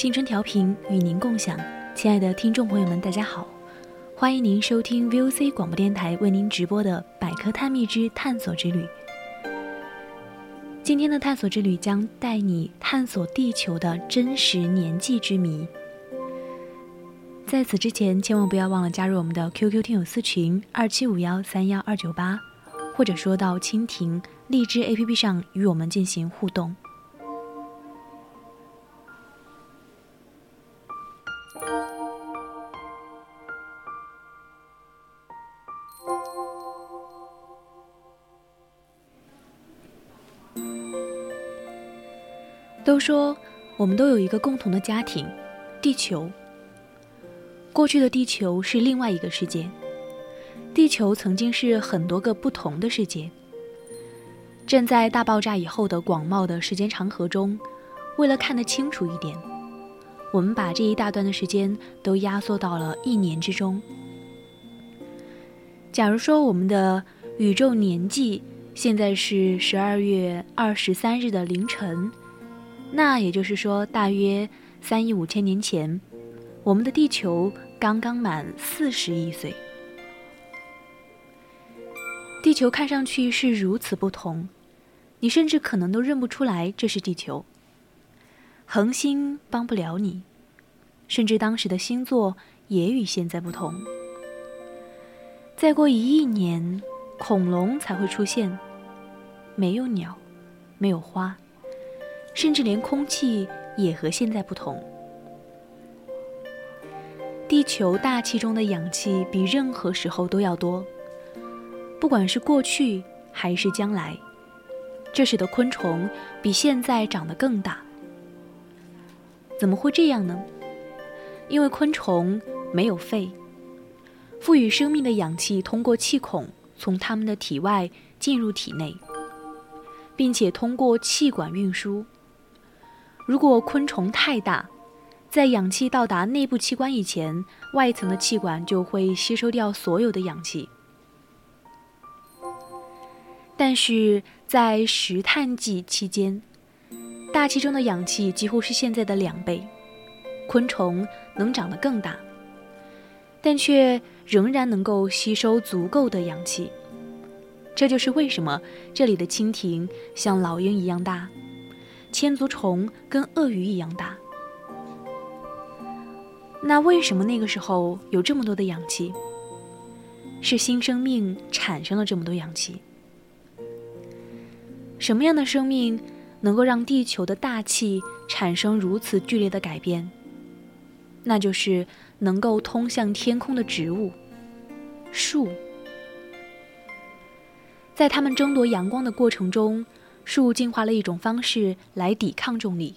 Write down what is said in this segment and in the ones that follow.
青春调频与您共享，亲爱的听众朋友们，大家好，欢迎您收听 VOC 广播电台为您直播的《百科探秘之探索之旅》。今天的探索之旅将带你探索地球的真实年纪之谜。在此之前，千万不要忘了加入我们的 QQ 听友私群二七五幺三幺二九八，或者说到蜻蜓、荔枝 APP 上与我们进行互动。都说我们都有一个共同的家庭，地球。过去的地球是另外一个世界，地球曾经是很多个不同的世界。站在大爆炸以后的广袤的时间长河中，为了看得清楚一点，我们把这一大段的时间都压缩到了一年之中。假如说我们的宇宙年纪现在是十二月二十三日的凌晨。那也就是说，大约三亿五千年前，我们的地球刚刚满四十亿岁。地球看上去是如此不同，你甚至可能都认不出来这是地球。恒星帮不了你，甚至当时的星座也与现在不同。再过一亿年，恐龙才会出现，没有鸟，没有花。甚至连空气也和现在不同。地球大气中的氧气比任何时候都要多，不管是过去还是将来，这使得昆虫比现在长得更大。怎么会这样呢？因为昆虫没有肺，赋予生命的氧气通过气孔从它们的体外进入体内，并且通过气管运输。如果昆虫太大，在氧气到达内部器官以前，外层的气管就会吸收掉所有的氧气。但是在石炭纪期间，大气中的氧气几乎是现在的两倍，昆虫能长得更大，但却仍然能够吸收足够的氧气。这就是为什么这里的蜻蜓像老鹰一样大。千足虫跟鳄鱼一样大，那为什么那个时候有这么多的氧气？是新生命产生了这么多氧气？什么样的生命能够让地球的大气产生如此剧烈的改变？那就是能够通向天空的植物——树。在它们争夺阳光的过程中。树进化了一种方式来抵抗重力。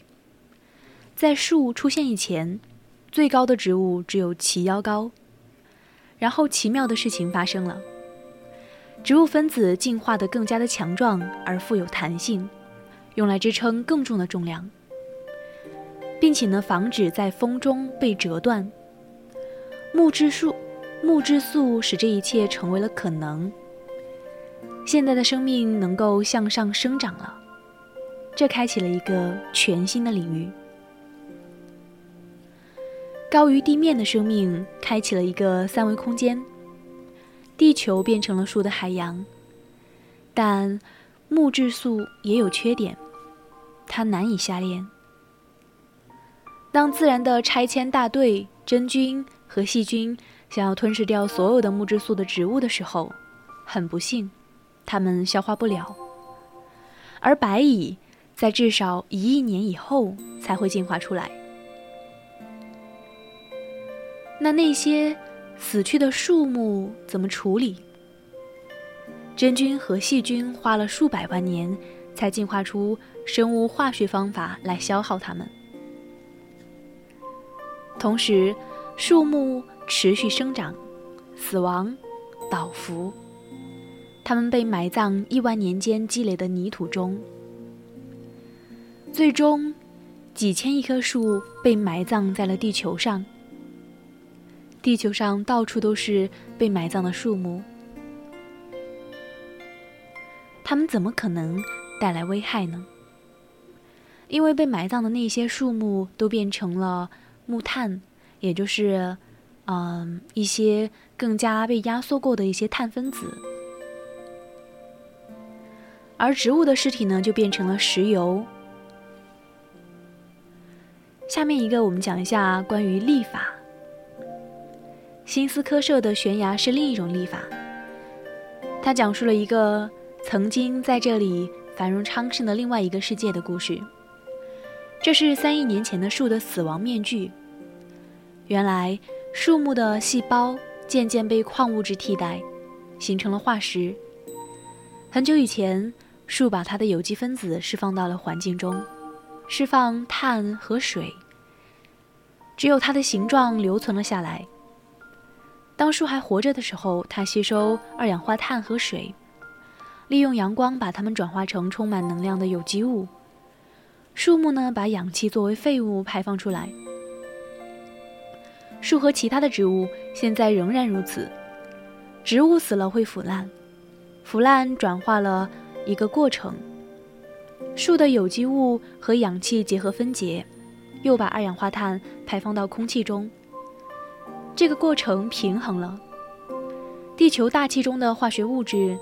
在树出现以前，最高的植物只有齐腰高。然后奇妙的事情发生了，植物分子进化的更加的强壮而富有弹性，用来支撑更重的重量，并且呢防止在风中被折断。木质素，木质素使这一切成为了可能。现在的生命能够向上生长了，这开启了一个全新的领域。高于地面的生命开启了一个三维空间，地球变成了树的海洋。但木质素也有缺点，它难以下咽。当自然的拆迁大队真菌和细菌想要吞噬掉所有的木质素的植物的时候，很不幸。它们消化不了，而白蚁在至少一亿年以后才会进化出来。那那些死去的树木怎么处理？真菌和细菌花了数百万年才进化出生物化学方法来消耗它们。同时，树木持续生长、死亡、倒伏，它们被埋葬亿万年间积累的泥土中，最终，几千亿棵树被埋葬在了地球上。地球上到处都是被埋葬的树木。它们怎么可能带来危害呢？因为被埋葬的那些树木都变成了木炭，也就是，嗯，一些更加被压缩过的一些碳分子。而植物的尸体呢，就变成了石油。下面一个，我们讲一下关于历法。新斯科舍的悬崖是另一种历法，它讲述了一个。曾经在这里繁荣昌盛的另外一个世界的故事。这是三亿年前的树的死亡面具。原来，树木的细胞渐渐被矿物质替代，形成了化石。很久以前，树把它的有机分子释放到了环境中，释放碳和水。只有它的形状留存了下来。当树还活着的时候，它吸收二氧化碳和水。利用阳光把它们转化成充满能量的有机物。树木呢，把氧气作为废物排放出来。树和其他的植物现在仍然如此。植物死了会腐烂，腐烂转化了一个过程。树的有机物和氧气结合分解，又把二氧化碳排放到空气中。这个过程平衡了地球大气中的化学物质。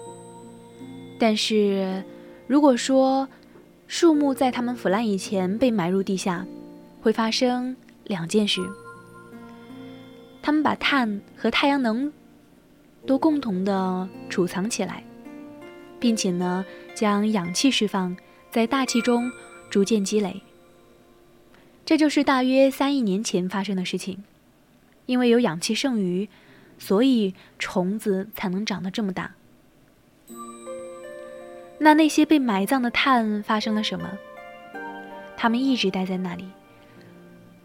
但是，如果说树木在它们腐烂以前被埋入地下，会发生两件事：它们把碳和太阳能都共同的储藏起来，并且呢，将氧气释放在大气中逐渐积累。这就是大约三亿年前发生的事情。因为有氧气剩余，所以虫子才能长得这么大。那那些被埋葬的碳发生了什么？它们一直待在那里，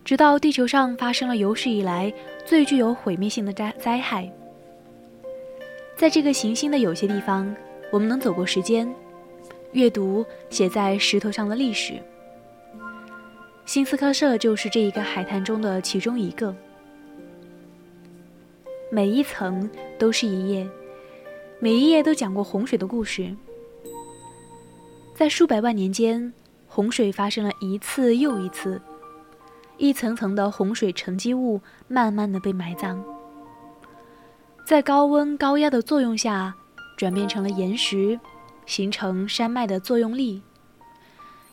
直到地球上发生了有史以来最具有毁灭性的灾灾害。在这个行星的有些地方，我们能走过时间，阅读写在石头上的历史。新斯科舍就是这一个海滩中的其中一个。每一层都是一页，每一页都讲过洪水的故事。在数百万年间，洪水发生了一次又一次，一层层的洪水沉积物慢慢的被埋葬，在高温高压的作用下，转变成了岩石，形成山脉的作用力，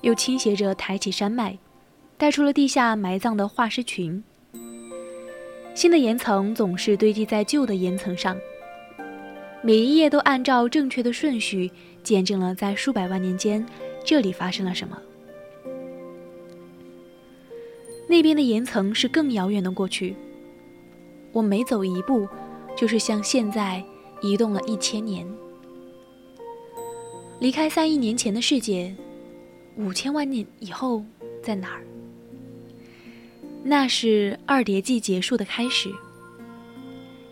又倾斜着抬起山脉，带出了地下埋葬的化石群。新的岩层总是堆积在旧的岩层上，每一页都按照正确的顺序。见证了在数百万年间，这里发生了什么。那边的岩层是更遥远的过去。我每走一步，就是向现在移动了一千年。离开三亿年前的世界，五千万年以后在哪儿？那是二叠纪结束的开始，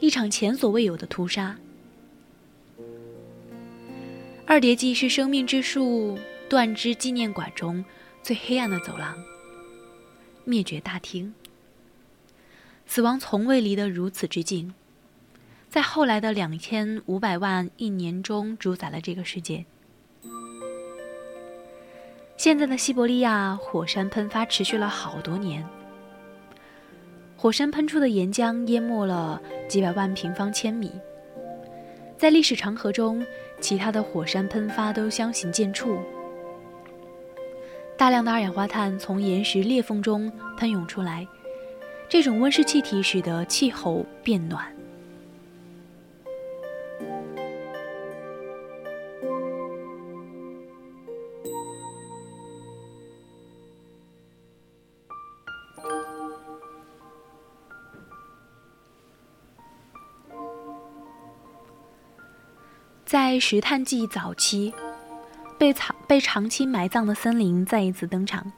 一场前所未有的屠杀。二叠纪是生命之树断肢纪念馆中最黑暗的走廊。灭绝大厅，死亡从未离得如此之近，在后来的两千五百万亿年中主宰了这个世界。现在的西伯利亚火山喷发持续了好多年，火山喷出的岩浆淹没了几百万平方千米，在历史长河中。其他的火山喷发都相形见绌，大量的二氧化碳从岩石裂缝中喷涌出来，这种温室气体使得气候变暖。在石炭纪早期，被藏被长期埋葬的森林再一次登场。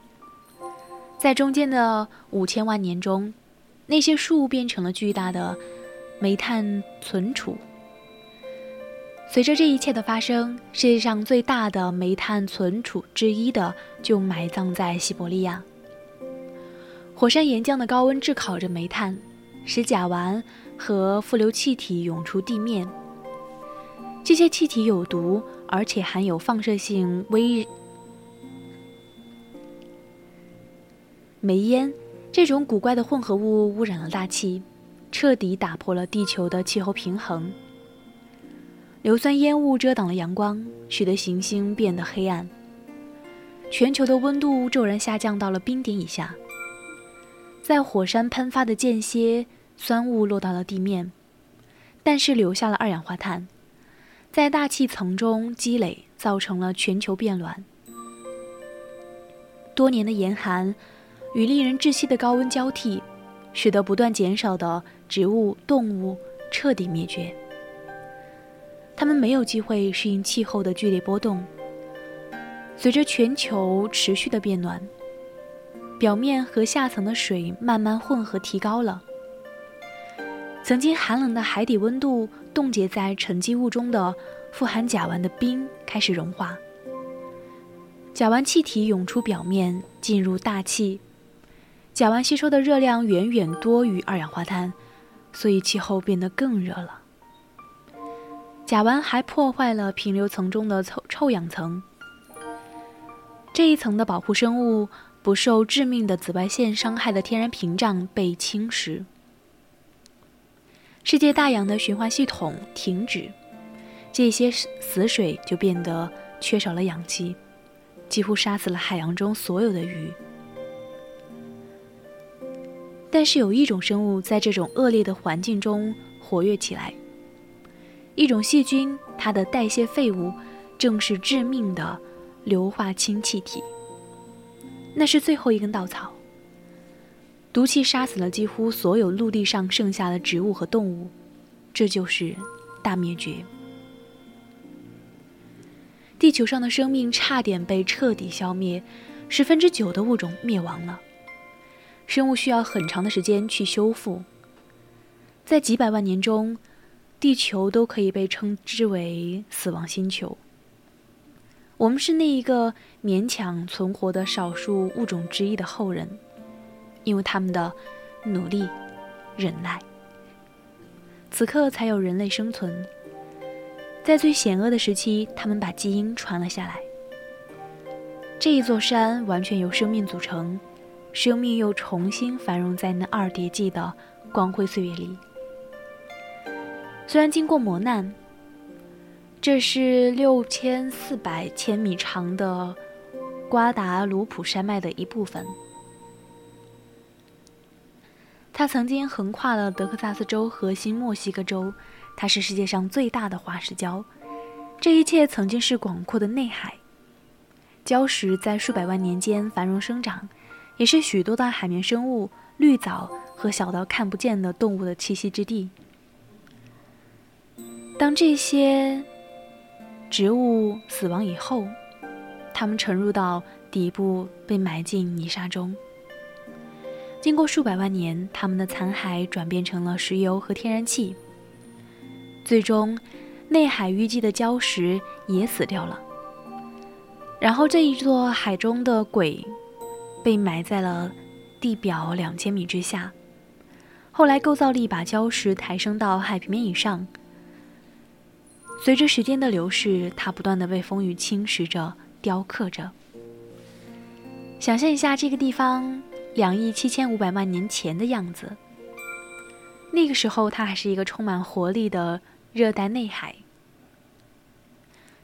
在中间的五千万年中，那些树变成了巨大的煤炭存储。随着这一切的发生，世界上最大的煤炭存储之一的就埋葬在西伯利亚。火山岩浆的高温炙烤着煤炭，使甲烷和富硫气体涌出地面。这些气体有毒，而且含有放射性微煤烟。这种古怪的混合物污染了大气，彻底打破了地球的气候平衡。硫酸烟雾遮挡了阳光，使得行星变得黑暗。全球的温度骤然下降到了冰点以下。在火山喷发的间歇，酸雾落到了地面，但是留下了二氧化碳。在大气层中积累，造成了全球变暖。多年的严寒与令人窒息的高温交替，使得不断减少的植物、动物彻底灭绝。它们没有机会适应气候的剧烈波动。随着全球持续的变暖，表面和下层的水慢慢混合，提高了。曾经寒冷的海底温度冻结在沉积物中的富含甲烷的冰开始融化，甲烷气体涌出表面，进入大气。甲烷吸收的热量远远多于二氧化碳，所以气候变得更热了。甲烷还破坏了平流层中的臭臭氧层，这一层的保护生物不受致命的紫外线伤害的天然屏障被侵蚀。世界大洋的循环系统停止，这些死水就变得缺少了氧气，几乎杀死了海洋中所有的鱼。但是有一种生物在这种恶劣的环境中活跃起来，一种细菌，它的代谢废物正是致命的硫化氢气体。那是最后一根稻草。毒气杀死了几乎所有陆地上剩下的植物和动物，这就是大灭绝。地球上的生命差点被彻底消灭，十分之九的物种灭亡了。生物需要很长的时间去修复，在几百万年中，地球都可以被称之为死亡星球。我们是那一个勉强存活的少数物种之一的后人。因为他们的努力、忍耐，此刻才有人类生存。在最险恶的时期，他们把基因传了下来。这一座山完全由生命组成，生命又重新繁荣在那二叠纪的光辉岁月里。虽然经过磨难，这是六千四百千米长的瓜达卢普山脉的一部分。它曾经横跨了德克萨斯州和新墨西哥州，它是世界上最大的滑石礁。这一切曾经是广阔的内海。礁石在数百万年间繁荣生长，也是许多的海绵生物、绿藻和小到看不见的动物的栖息之地。当这些植物死亡以后，它们沉入到底部，被埋进泥沙中。经过数百万年，它们的残骸转变成了石油和天然气。最终，内海淤积的礁石也死掉了。然后，这一座海中的鬼被埋在了地表两千米之下。后来，构造力把礁石抬升到海平面以上。随着时间的流逝，它不断的被风雨侵蚀着、雕刻着。想象一下这个地方。两亿七千五百万年前的样子。那个时候，它还是一个充满活力的热带内海，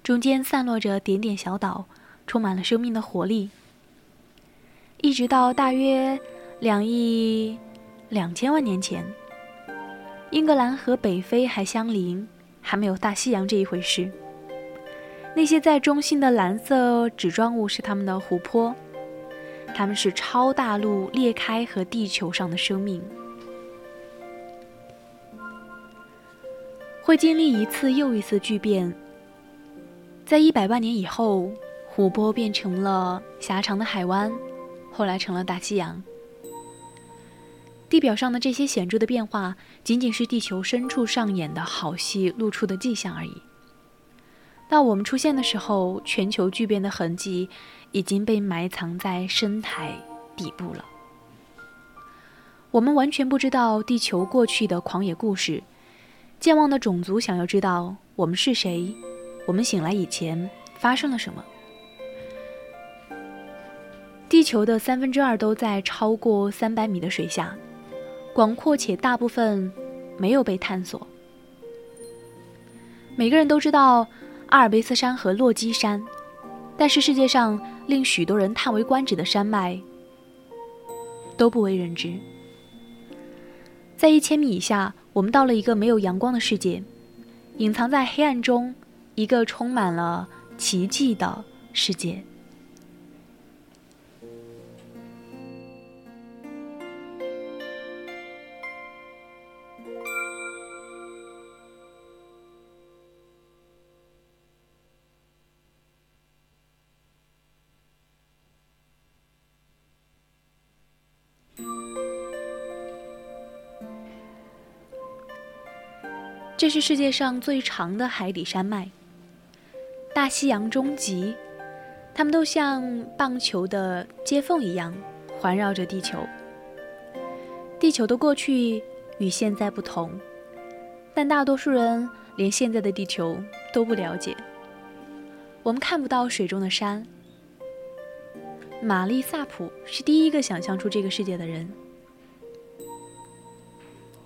中间散落着点点小岛，充满了生命的活力。一直到大约两亿两千万年前，英格兰和北非还相邻，还没有大西洋这一回事。那些在中心的蓝色纸状物是它们的湖泊。它们是超大陆裂开和地球上的生命，会经历一次又一次巨变，在一百万年以后，湖泊变成了狭长的海湾，后来成了大西洋。地表上的这些显著的变化，仅仅是地球深处上演的好戏露出的迹象而已。到我们出现的时候，全球巨变的痕迹已经被埋藏在深海底部了。我们完全不知道地球过去的狂野故事。健忘的种族想要知道我们是谁，我们醒来以前发生了什么。地球的三分之二都在超过三百米的水下。广阔且大部分没有被探索。每个人都知道阿尔卑斯山和落基山，但是世界上令许多人叹为观止的山脉都不为人知。在一千米以下，我们到了一个没有阳光的世界，隐藏在黑暗中，一个充满了奇迹的世界。这是世界上最长的海底山脉——大西洋中极，它们都像棒球的接缝一样环绕着地球。地球的过去与现在不同，但大多数人连现在的地球都不了解。我们看不到水中的山。玛丽萨普是第一个想象出这个世界的人。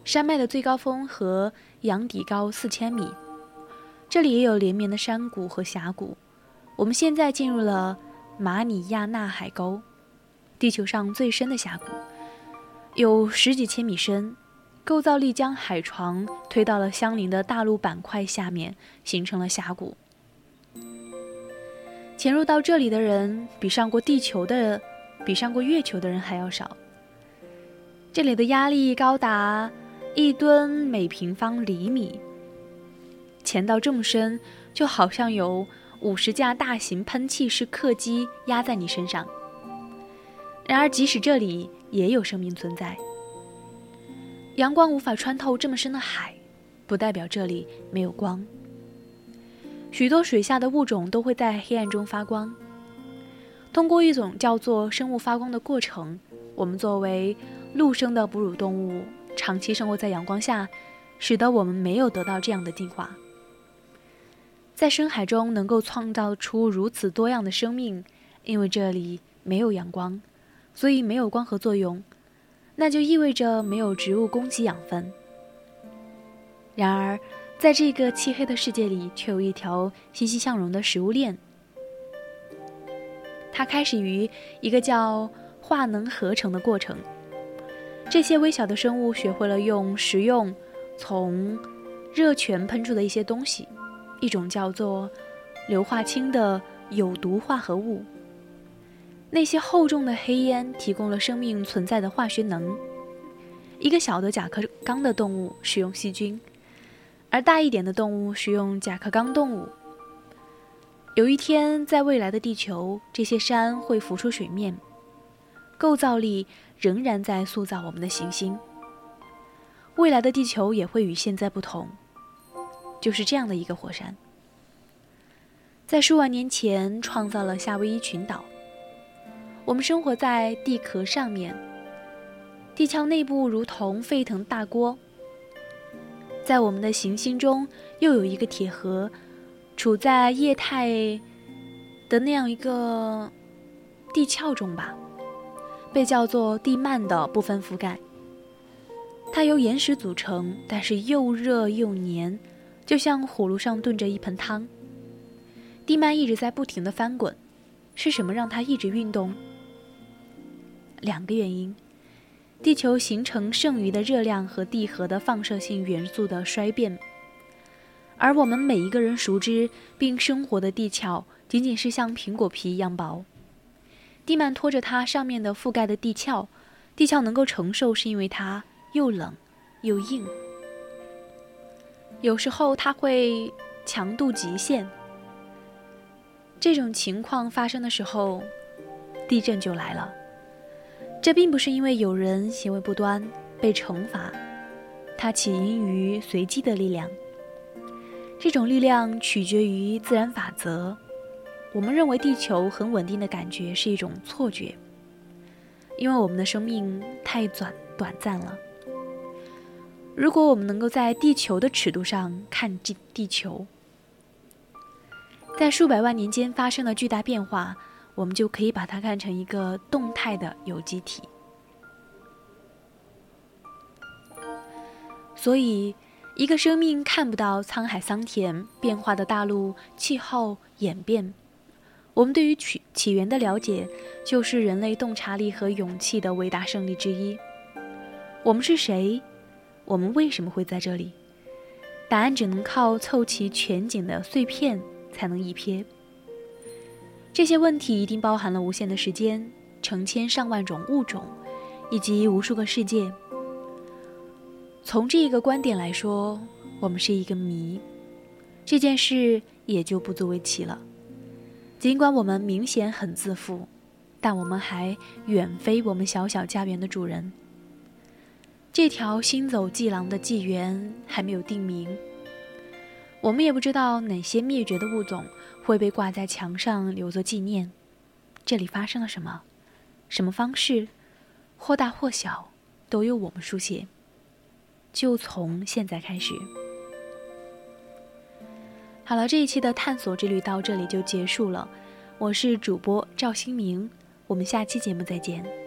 山脉的最高峰和洋底高四千米，这里也有连绵的山谷和峡谷。我们现在进入了马里亚纳海沟，地球上最深的峡谷，有十几千米深，构造力将海床推到了相邻的大陆板块下面，形成了峡谷。潜入到这里的人比上过地球的、比上过月球的人还要少。这里的压力高达。一吨每平方厘米，潜到这么深，就好像有五十架大型喷气式客机压在你身上。然而，即使这里也有生命存在，阳光无法穿透这么深的海，不代表这里没有光。许多水下的物种都会在黑暗中发光。通过一种叫做生物发光的过程，我们作为陆生的哺乳动物。长期生活在阳光下，使得我们没有得到这样的进化。在深海中能够创造出如此多样的生命，因为这里没有阳光，所以没有光合作用，那就意味着没有植物供给养分。然而，在这个漆黑的世界里，却有一条欣欣向荣的食物链。它开始于一个叫化能合成的过程。这些微小的生物学会了用食用从热泉喷出的一些东西，一种叫做硫化氢的有毒化合物。那些厚重的黑烟提供了生命存在的化学能。一个小的甲壳纲的动物使用细菌，而大一点的动物使用甲壳纲动物。有一天，在未来的地球，这些山会浮出水面，构造力。仍然在塑造我们的行星。未来的地球也会与现在不同，就是这样的一个火山，在数万年前创造了夏威夷群岛。我们生活在地壳上面，地壳内部如同沸腾大锅。在我们的行星中，又有一个铁盒，处在液态的那样一个地壳中吧。被叫做地幔的部分覆盖，它由岩石组成，但是又热又黏，就像火炉上炖着一盆汤。地幔一直在不停的翻滚，是什么让它一直运动？两个原因：地球形成剩余的热量和地核的放射性元素的衰变，而我们每一个人熟知并生活的地壳，仅仅是像苹果皮一样薄。地幔拖着它上面的覆盖的地壳，地壳能够承受，是因为它又冷又硬。有时候它会强度极限，这种情况发生的时候，地震就来了。这并不是因为有人行为不端被惩罚，它起因于随机的力量。这种力量取决于自然法则。我们认为地球很稳定的感觉是一种错觉，因为我们的生命太短短暂了。如果我们能够在地球的尺度上看地地球，在数百万年间发生的巨大变化。我们就可以把它看成一个动态的有机体。所以，一个生命看不到沧海桑田变化的大陆气候演变，我们对于起起源的了解，就是人类洞察力和勇气的伟大胜利之一。我们是谁？我们为什么会在这里？答案只能靠凑齐全景的碎片才能一瞥。这些问题一定包含了无限的时间、成千上万种物种，以及无数个世界。从这一个观点来说，我们是一个谜，这件事也就不足为奇了。尽管我们明显很自负，但我们还远非我们小小家园的主人。这条行走迹廊的纪元还没有定名，我们也不知道哪些灭绝的物种。会被挂在墙上留作纪念。这里发生了什么？什么方式？或大或小，都由我们书写。就从现在开始。好了，这一期的探索之旅到这里就结束了。我是主播赵新明，我们下期节目再见。